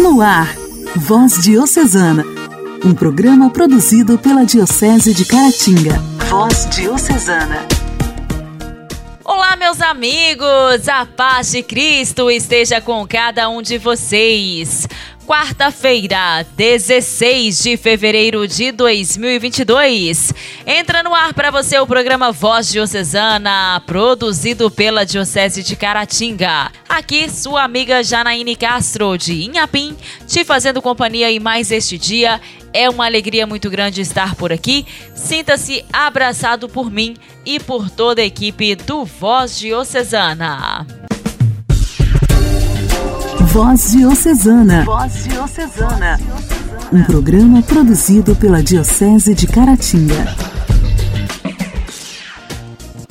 No ar, Voz Diocesana, um programa produzido pela Diocese de Caratinga. Voz Diocesana. Olá, meus amigos! A paz de Cristo esteja com cada um de vocês quarta-feira, 16 de fevereiro de 2022. Entra no ar para você o programa Voz Diocesana, produzido pela Diocese de Caratinga. Aqui, sua amiga Janaíne Castro, de Inhapim, te fazendo companhia e mais este dia. É uma alegria muito grande estar por aqui. Sinta-se abraçado por mim e por toda a equipe do Voz Diocesana. Voz Diocesana. Voz Diocesana. Um programa produzido pela Diocese de Caratinga.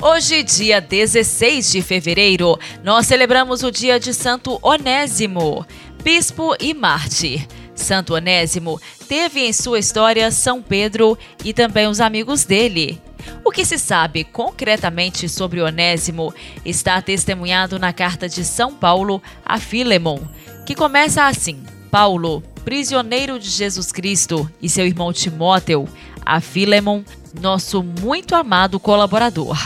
Hoje, dia 16 de fevereiro, nós celebramos o dia de Santo Onésimo, bispo e mártir. Santo Onésimo teve em sua história São Pedro e também os amigos dele. O que se sabe concretamente sobre Onésimo está testemunhado na carta de São Paulo a Filemon, que começa assim: Paulo, prisioneiro de Jesus Cristo, e seu irmão Timóteo, a Filemon, nosso muito amado colaborador.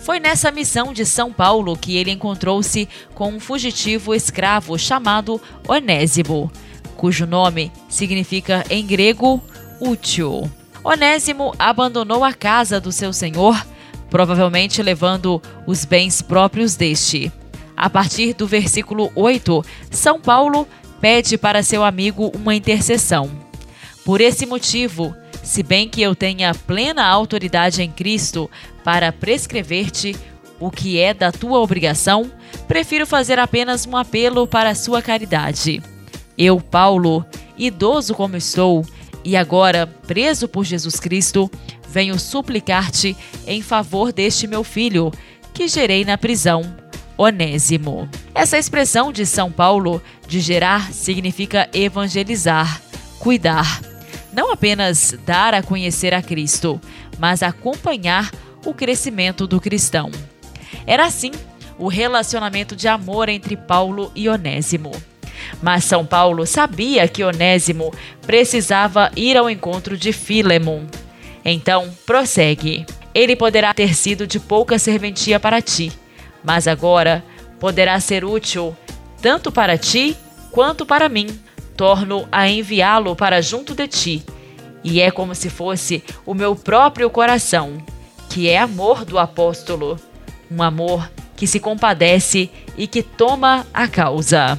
Foi nessa missão de São Paulo que ele encontrou-se com um fugitivo escravo chamado Onésimo, cujo nome significa em grego útil. Onésimo abandonou a casa do seu senhor, provavelmente levando os bens próprios deste. A partir do versículo 8, São Paulo pede para seu amigo uma intercessão. Por esse motivo, se bem que eu tenha plena autoridade em Cristo para prescrever-te o que é da tua obrigação, prefiro fazer apenas um apelo para a sua caridade. Eu, Paulo, idoso como estou, e agora, preso por Jesus Cristo, venho suplicar-te em favor deste meu filho, que gerei na prisão, Onésimo. Essa expressão de São Paulo, de gerar, significa evangelizar, cuidar. Não apenas dar a conhecer a Cristo, mas acompanhar o crescimento do cristão. Era assim o relacionamento de amor entre Paulo e Onésimo. Mas São Paulo sabia que Onésimo precisava ir ao encontro de Filemon. Então, prossegue. Ele poderá ter sido de pouca serventia para ti, mas agora poderá ser útil tanto para ti quanto para mim. Torno a enviá-lo para junto de ti. E é como se fosse o meu próprio coração, que é amor do apóstolo, um amor que se compadece e que toma a causa.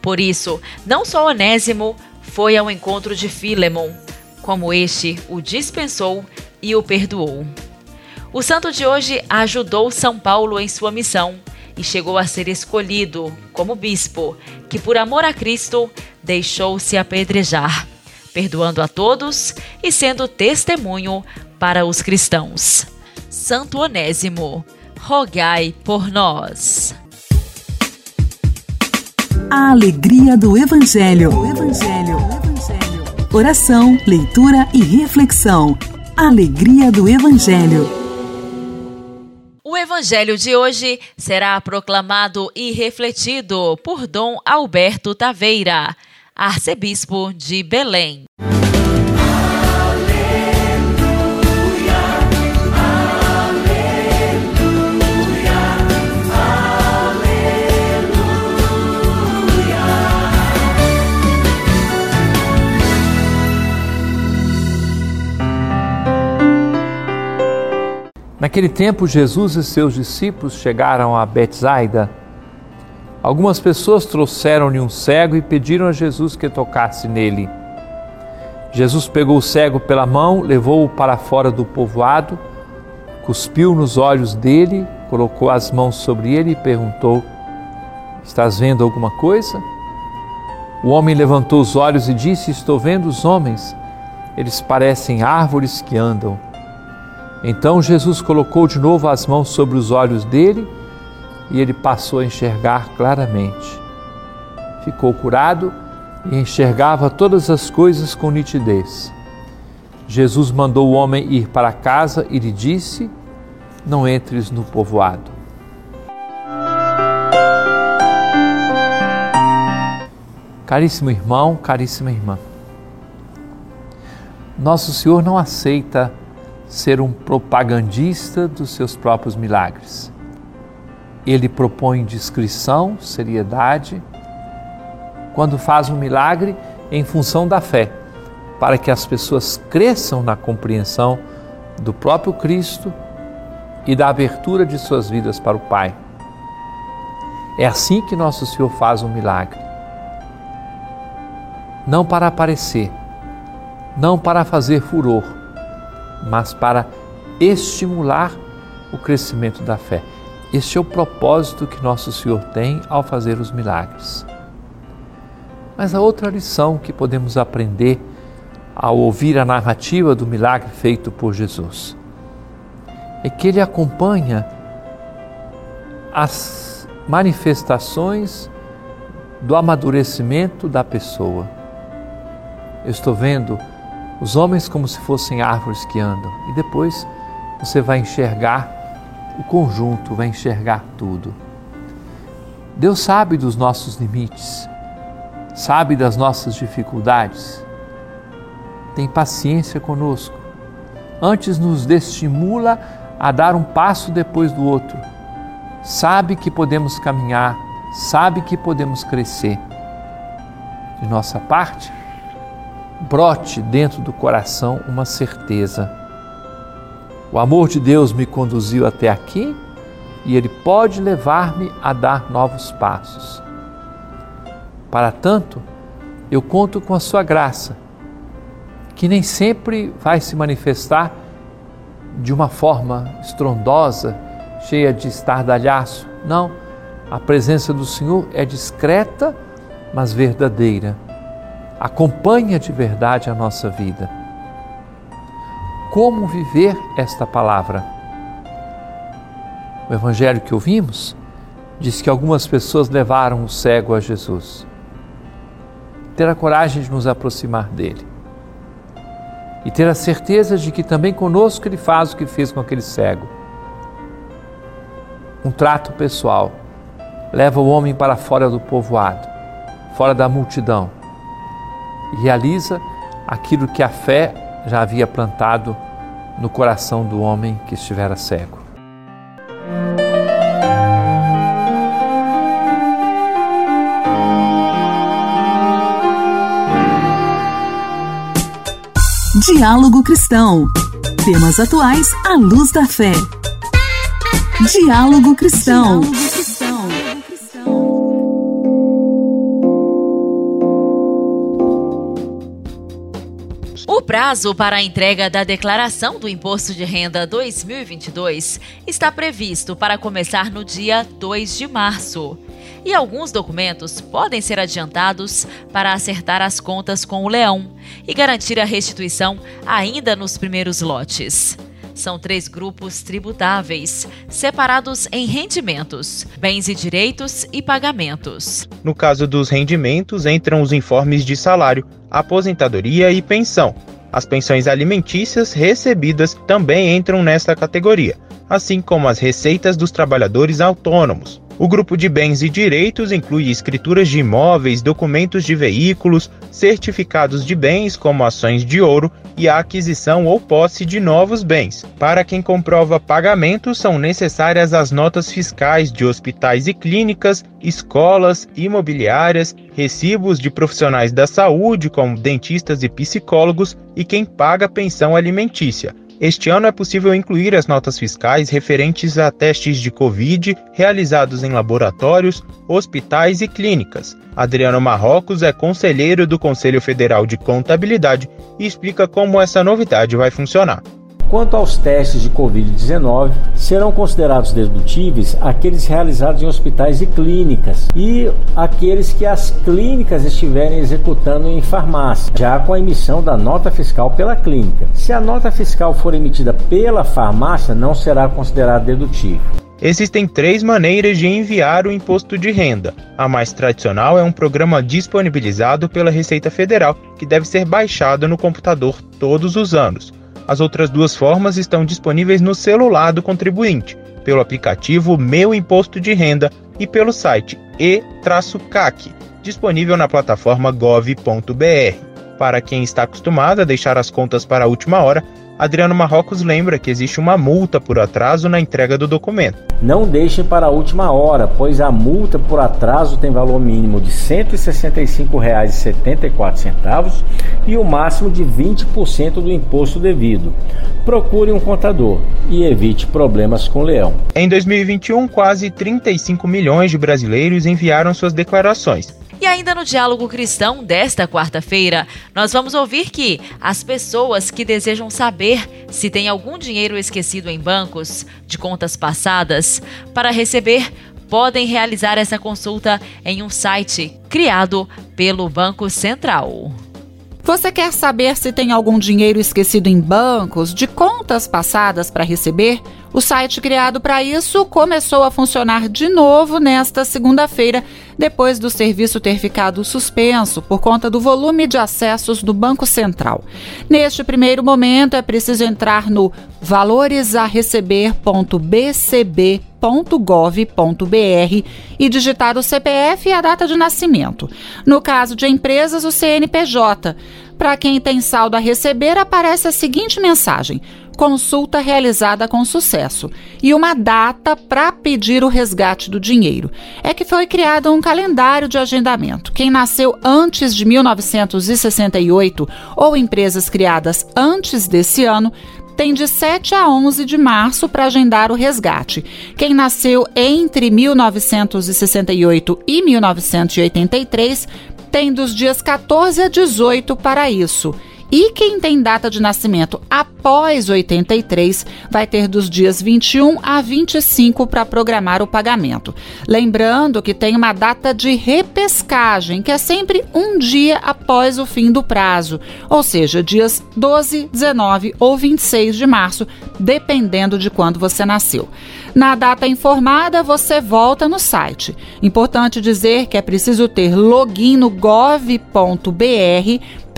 Por isso, não só Onésimo foi ao encontro de Filemon, como este o dispensou e o perdoou. O santo de hoje ajudou São Paulo em sua missão e chegou a ser escolhido como bispo, que por amor a Cristo deixou-se apedrejar, perdoando a todos e sendo testemunho para os cristãos. Santo Onésimo, rogai por nós. A alegria do Evangelho. O Evangelho. Oração, leitura e reflexão. Alegria do Evangelho. O Evangelho de hoje será proclamado e refletido por Dom Alberto Taveira, arcebispo de Belém. Naquele tempo, Jesus e seus discípulos chegaram a Betsaida. Algumas pessoas trouxeram-lhe um cego e pediram a Jesus que tocasse nele. Jesus pegou o cego pela mão, levou-o para fora do povoado, cuspiu nos olhos dele, colocou as mãos sobre ele e perguntou: Estás vendo alguma coisa? O homem levantou os olhos e disse: Estou vendo os homens. Eles parecem árvores que andam. Então Jesus colocou de novo as mãos sobre os olhos dele e ele passou a enxergar claramente. Ficou curado e enxergava todas as coisas com nitidez. Jesus mandou o homem ir para casa e lhe disse: Não entres no povoado. Caríssimo irmão, caríssima irmã, nosso Senhor não aceita ser um propagandista dos seus próprios milagres. Ele propõe discrição, seriedade, quando faz um milagre em função da fé, para que as pessoas cresçam na compreensão do próprio Cristo e da abertura de suas vidas para o Pai. É assim que nosso Senhor faz um milagre. Não para aparecer, não para fazer furor, mas para estimular o crescimento da fé. Este é o propósito que nosso Senhor tem ao fazer os milagres. Mas a outra lição que podemos aprender ao ouvir a narrativa do milagre feito por Jesus é que ele acompanha as manifestações do amadurecimento da pessoa. Eu estou vendo os homens como se fossem árvores que andam e depois você vai enxergar o conjunto, vai enxergar tudo. Deus sabe dos nossos limites, sabe das nossas dificuldades, tem paciência conosco. Antes nos destimula a dar um passo depois do outro. Sabe que podemos caminhar, sabe que podemos crescer. De nossa parte, brote dentro do coração uma certeza. O amor de Deus me conduziu até aqui e Ele pode levar-me a dar novos passos. Para tanto, eu conto com a Sua graça, que nem sempre vai se manifestar de uma forma estrondosa, cheia de estardalhaço. Não, a presença do Senhor é discreta, mas verdadeira. Acompanha de verdade a nossa vida. Como viver esta palavra? O evangelho que ouvimos diz que algumas pessoas levaram o cego a Jesus. Ter a coragem de nos aproximar dele e ter a certeza de que também conosco Ele faz o que fez com aquele cego. Um trato pessoal leva o homem para fora do povoado, fora da multidão, realiza aquilo que a fé já havia plantado no coração do homem que estivera cego. Diálogo Cristão. Temas atuais à luz da fé. Diálogo Cristão. O prazo para a entrega da declaração do Imposto de Renda 2022 está previsto para começar no dia 2 de março e alguns documentos podem ser adiantados para acertar as contas com o leão e garantir a restituição ainda nos primeiros lotes. São três grupos tributáveis, separados em rendimentos, bens e direitos e pagamentos. No caso dos rendimentos, entram os informes de salário, aposentadoria e pensão. As pensões alimentícias recebidas também entram nesta categoria, assim como as receitas dos trabalhadores autônomos. O grupo de bens e direitos inclui escrituras de imóveis, documentos de veículos, certificados de bens, como ações de ouro, e a aquisição ou posse de novos bens. Para quem comprova pagamentos, são necessárias as notas fiscais de hospitais e clínicas, escolas, imobiliárias, recibos de profissionais da saúde, como dentistas e psicólogos, e quem paga pensão alimentícia. Este ano é possível incluir as notas fiscais referentes a testes de Covid realizados em laboratórios, hospitais e clínicas. Adriano Marrocos é conselheiro do Conselho Federal de Contabilidade e explica como essa novidade vai funcionar. Quanto aos testes de Covid-19, serão considerados dedutíveis aqueles realizados em hospitais e clínicas e aqueles que as clínicas estiverem executando em farmácia, já com a emissão da nota fiscal pela clínica. Se a nota fiscal for emitida pela farmácia, não será considerado dedutível. Existem três maneiras de enviar o imposto de renda. A mais tradicional é um programa disponibilizado pela Receita Federal, que deve ser baixado no computador todos os anos. As outras duas formas estão disponíveis no celular do contribuinte, pelo aplicativo Meu Imposto de Renda e pelo site e-cac, disponível na plataforma gov.br. Para quem está acostumado a deixar as contas para a última hora, Adriano Marrocos lembra que existe uma multa por atraso na entrega do documento. Não deixem para a última hora, pois a multa por atraso tem valor mínimo de R$ 165,74 e o máximo de 20% do imposto devido. Procure um contador e evite problemas com o leão. Em 2021, quase 35 milhões de brasileiros enviaram suas declarações. E ainda no Diálogo Cristão desta quarta-feira, nós vamos ouvir que as pessoas que desejam saber se tem algum dinheiro esquecido em bancos, de contas passadas, para receber, podem realizar essa consulta em um site criado pelo Banco Central. Você quer saber se tem algum dinheiro esquecido em bancos, de contas passadas para receber? O site criado para isso começou a funcionar de novo nesta segunda-feira, depois do serviço ter ficado suspenso por conta do volume de acessos do Banco Central. Neste primeiro momento, é preciso entrar no valoresareceber.bcb.gov.br e digitar o CPF e a data de nascimento. No caso de empresas, o CNPJ. Para quem tem saldo a receber, aparece a seguinte mensagem: consulta realizada com sucesso e uma data para pedir o resgate do dinheiro. É que foi criado um calendário de agendamento. Quem nasceu antes de 1968 ou empresas criadas antes desse ano tem de 7 a 11 de março para agendar o resgate. Quem nasceu entre 1968 e 1983 tem dos dias 14 a 18 para isso. E quem tem data de nascimento após 83 vai ter dos dias 21 a 25 para programar o pagamento. Lembrando que tem uma data de repescagem, que é sempre um dia após o fim do prazo, ou seja, dias 12, 19 ou 26 de março, dependendo de quando você nasceu. Na data informada, você volta no site. Importante dizer que é preciso ter login no gov.br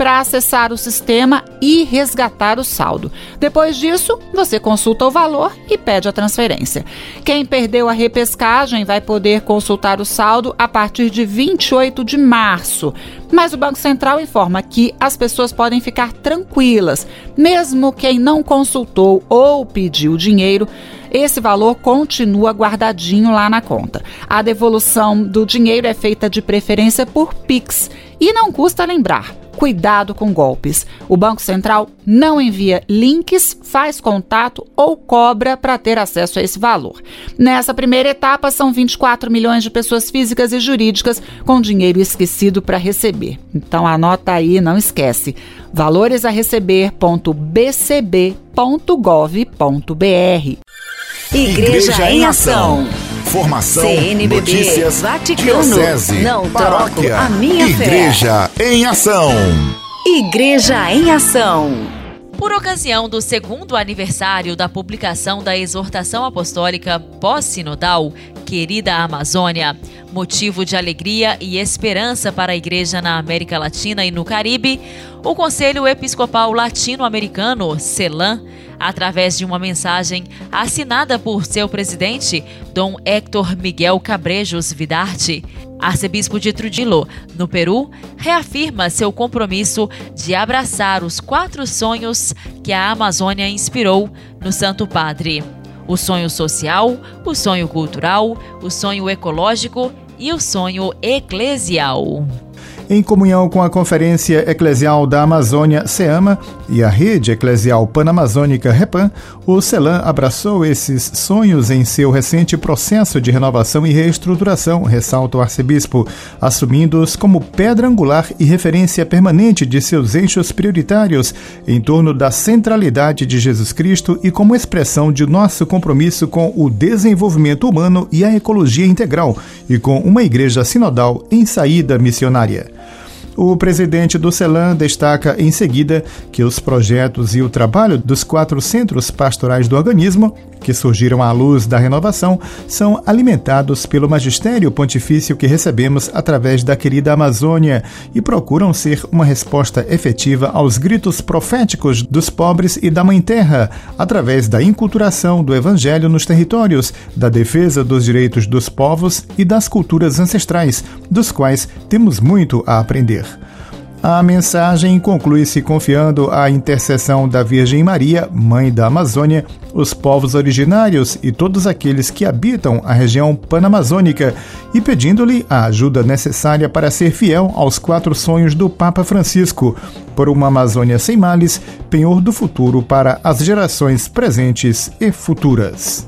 para acessar o sistema e resgatar o saldo. Depois disso, você consulta o valor e pede a transferência. Quem perdeu a repescagem vai poder consultar o saldo a partir de 28 de março. Mas o Banco Central informa que as pessoas podem ficar tranquilas, mesmo quem não consultou ou pediu dinheiro esse valor continua guardadinho lá na conta. A devolução do dinheiro é feita de preferência por Pix e não custa lembrar cuidado com golpes. O Banco Central não envia links, faz contato ou cobra para ter acesso a esse valor. Nessa primeira etapa, são 24 milhões de pessoas físicas e jurídicas com dinheiro esquecido para receber. Então anota aí, não esquece. Valores a receber.bcb.gov.br. Igreja em Ação. Formação, CNBB, notícias, Vaticano, diocese, não paróquia, a minha Igreja fé. em Ação. Igreja em Ação. Por ocasião do segundo aniversário da publicação da exortação apostólica pós-sinodal, Querida Amazônia, motivo de alegria e esperança para a Igreja na América Latina e no Caribe, o Conselho Episcopal Latino-Americano, CELAM, através de uma mensagem assinada por seu presidente, Dom Héctor Miguel Cabrejos Vidarte, arcebispo de Trujillo, no Peru, reafirma seu compromisso de abraçar os quatro sonhos que a Amazônia inspirou no Santo Padre: o sonho social, o sonho cultural, o sonho ecológico e o sonho eclesial em comunhão com a Conferência Eclesial da Amazônia, SEAMA, e a Rede Eclesial Panamazônica, REPAN, o CELAM abraçou esses sonhos em seu recente processo de renovação e reestruturação, ressalta o arcebispo, assumindo-os como pedra angular e referência permanente de seus eixos prioritários em torno da centralidade de Jesus Cristo e como expressão de nosso compromisso com o desenvolvimento humano e a ecologia integral e com uma igreja sinodal em saída missionária. O presidente do CELAM destaca em seguida que os projetos e o trabalho dos quatro centros pastorais do organismo que surgiram à luz da renovação são alimentados pelo magistério pontifício que recebemos através da querida Amazônia e procuram ser uma resposta efetiva aos gritos proféticos dos pobres e da Mãe Terra, através da inculturação do Evangelho nos territórios, da defesa dos direitos dos povos e das culturas ancestrais, dos quais temos muito a aprender. A mensagem conclui-se confiando à intercessão da Virgem Maria, Mãe da Amazônia, os povos originários e todos aqueles que habitam a região panamazônica e pedindo-lhe a ajuda necessária para ser fiel aos quatro sonhos do Papa Francisco, por uma Amazônia sem males, penhor do futuro para as gerações presentes e futuras.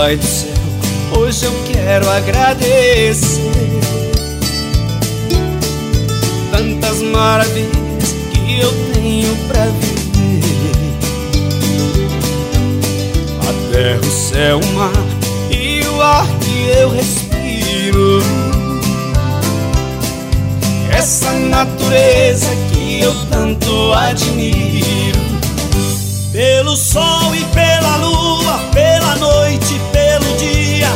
Pai do céu, hoje eu quero agradecer tantas maravilhas que eu tenho pra viver. A terra, o céu, o mar e o ar que eu respiro. Essa natureza que eu tanto admiro. Pelo sol e pela lua, pela noite, pelo dia,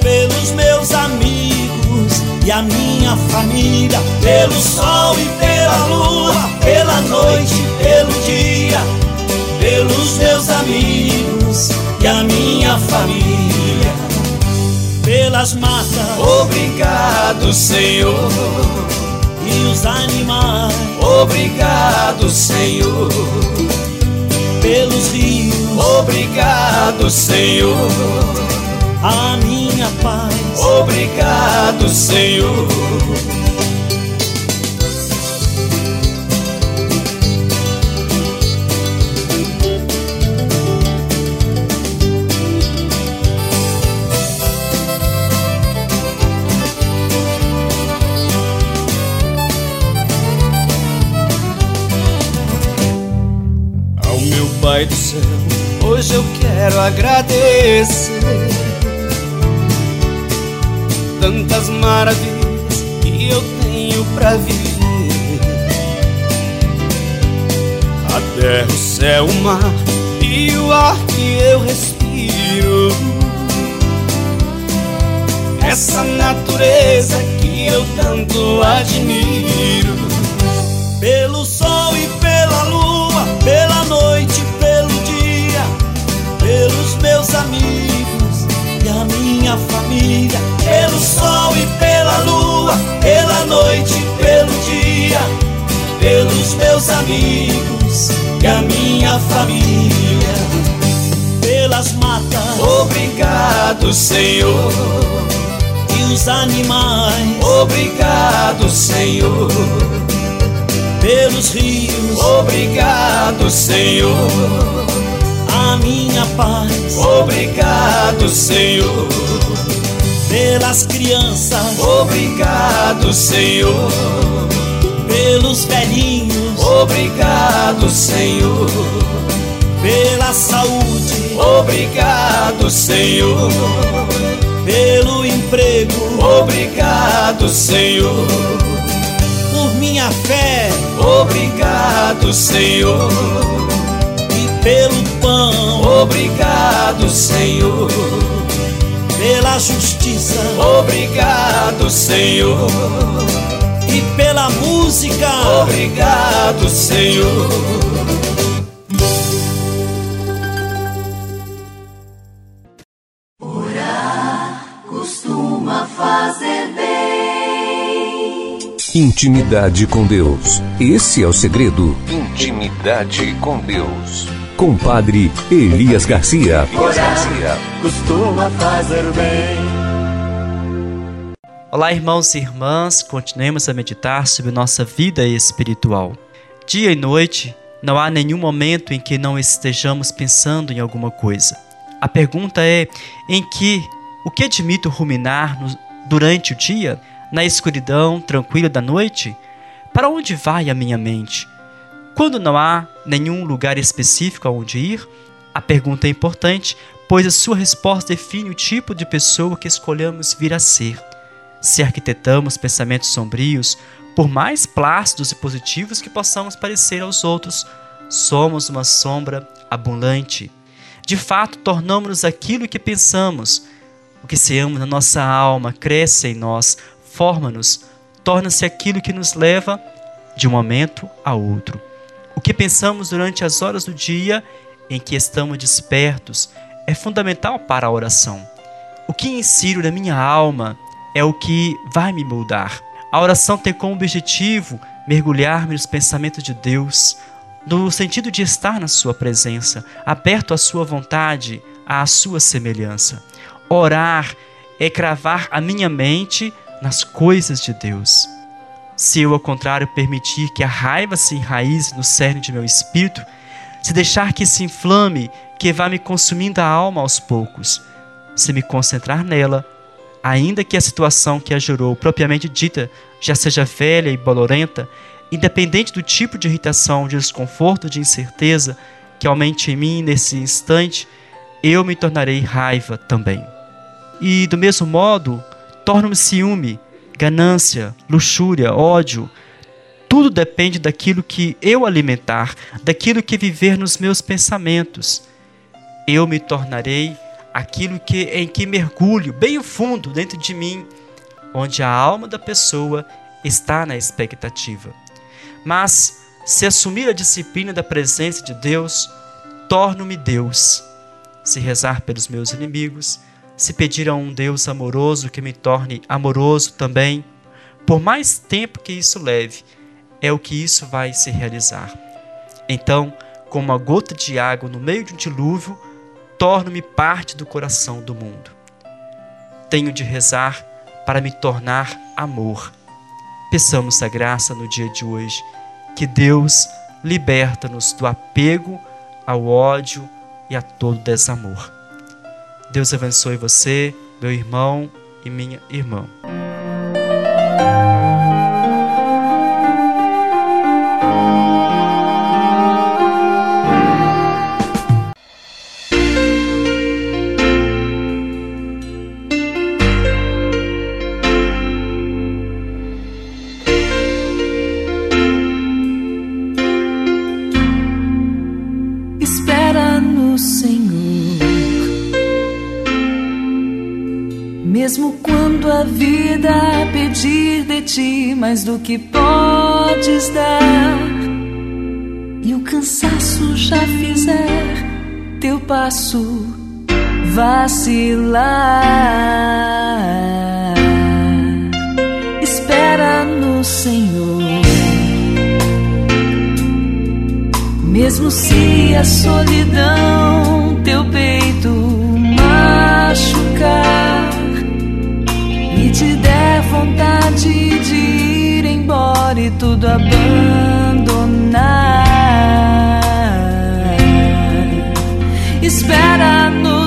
pelos meus amigos e a minha família. Pelo sol e pela lua, pela noite, pelo dia, pelos meus amigos e a minha família. Pelas matas, obrigado, Senhor. E os animais, obrigado, Senhor pelos rios. Obrigado, Senhor. A minha paz. Obrigado, Senhor. Hoje eu quero agradecer tantas maravilhas que eu tenho pra viver. A terra, o céu, o mar e o ar que eu respiro. Essa natureza que eu tanto admiro. Pelo sol e pela lua, pela noite, meus amigos e a minha família. Pelo sol e pela lua, pela noite, pelo dia, pelos meus amigos e a minha família. Pelas matas, obrigado, Senhor. E os animais, obrigado, Senhor pelos rios. Obrigado, Senhor. Minha paz. Obrigado, Senhor. Pelas crianças. Obrigado, Senhor. Pelos velhinhos. Obrigado, Senhor. Pela saúde. Obrigado, Senhor. Pelo emprego. Obrigado, Senhor por minha fé. Obrigado, Senhor. Pelo pão. Obrigado, Senhor. Pela justiça. Obrigado, Senhor. E pela música. Obrigado, Senhor. Orar costuma fazer bem. Intimidade com Deus. Esse é o segredo. Intimidade com Deus. Com Padre Elias Garcia. Elias Garcia. Costuma fazer bem. Olá, irmãos e irmãs, continuemos a meditar sobre nossa vida espiritual. Dia e noite, Não há nenhum momento em que não estejamos pensando em alguma coisa. A pergunta é: em que o que admito ruminar no, durante o dia, na escuridão tranquila da noite? Para onde vai a minha mente? Quando não há nenhum lugar específico aonde ir, a pergunta é importante, pois a sua resposta define o tipo de pessoa que escolhemos vir a ser. Se arquitetamos pensamentos sombrios, por mais plácidos e positivos que possamos parecer aos outros, somos uma sombra abundante. De fato, tornamos-nos aquilo que pensamos. O que seamos na nossa alma cresce em nós, forma-nos, torna-se aquilo que nos leva de um momento a outro. O que pensamos durante as horas do dia em que estamos despertos é fundamental para a oração. O que insiro na minha alma é o que vai me moldar. A oração tem como objetivo mergulhar-me nos pensamentos de Deus, no sentido de estar na Sua presença, aberto à Sua vontade, à Sua semelhança. Orar é cravar a minha mente nas coisas de Deus. Se eu, ao contrário, permitir que a raiva se enraize no cerne de meu espírito, se deixar que se inflame, que vá me consumindo a alma aos poucos, se me concentrar nela, ainda que a situação que a gerou propriamente dita já seja velha e bolorenta, independente do tipo de irritação, de desconforto, de incerteza que aumente em mim nesse instante, eu me tornarei raiva também. E do mesmo modo, torno-me ciúme, ganância, luxúria, ódio. Tudo depende daquilo que eu alimentar, daquilo que viver nos meus pensamentos. Eu me tornarei aquilo que em que mergulho bem fundo dentro de mim, onde a alma da pessoa está na expectativa. Mas se assumir a disciplina da presença de Deus, torno-me Deus. Se rezar pelos meus inimigos, se pedir a um Deus amoroso que me torne amoroso também, por mais tempo que isso leve, é o que isso vai se realizar. Então, como uma gota de água no meio de um dilúvio, torno-me parte do coração do mundo. Tenho de rezar para me tornar amor. Peçamos a graça no dia de hoje, que Deus liberta-nos do apego ao ódio e a todo desamor. Deus abençoe você, meu irmão e minha irmã. Mais do que podes dar. E o cansaço já fizer teu passo vacilar. Espera no Senhor. Mesmo se a solidão de e tudo abandonar. Espera no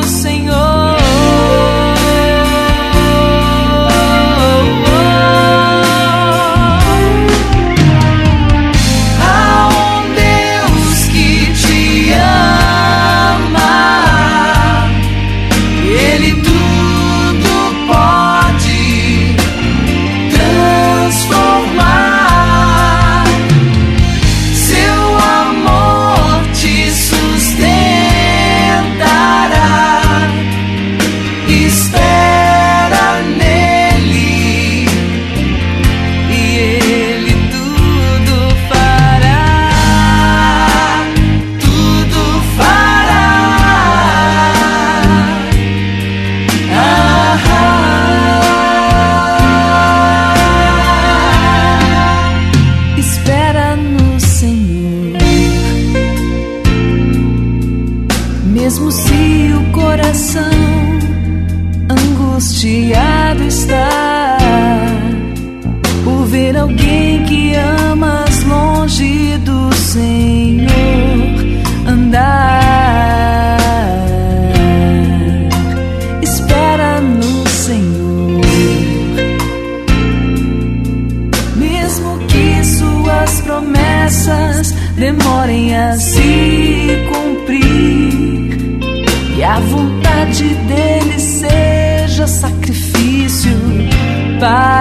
Mesmo se o coração angustiado está por ver alguém que amas longe do Senhor. Para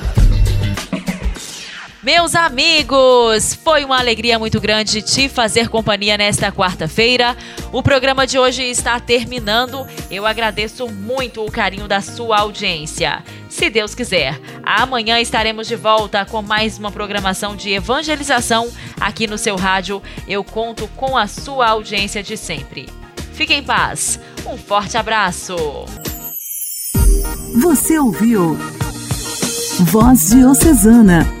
Meus amigos, foi uma alegria muito grande te fazer companhia nesta quarta-feira. O programa de hoje está terminando. Eu agradeço muito o carinho da sua audiência. Se Deus quiser, amanhã estaremos de volta com mais uma programação de evangelização aqui no seu rádio. Eu conto com a sua audiência de sempre. Fique em paz. Um forte abraço. Você ouviu Voz Diocesana,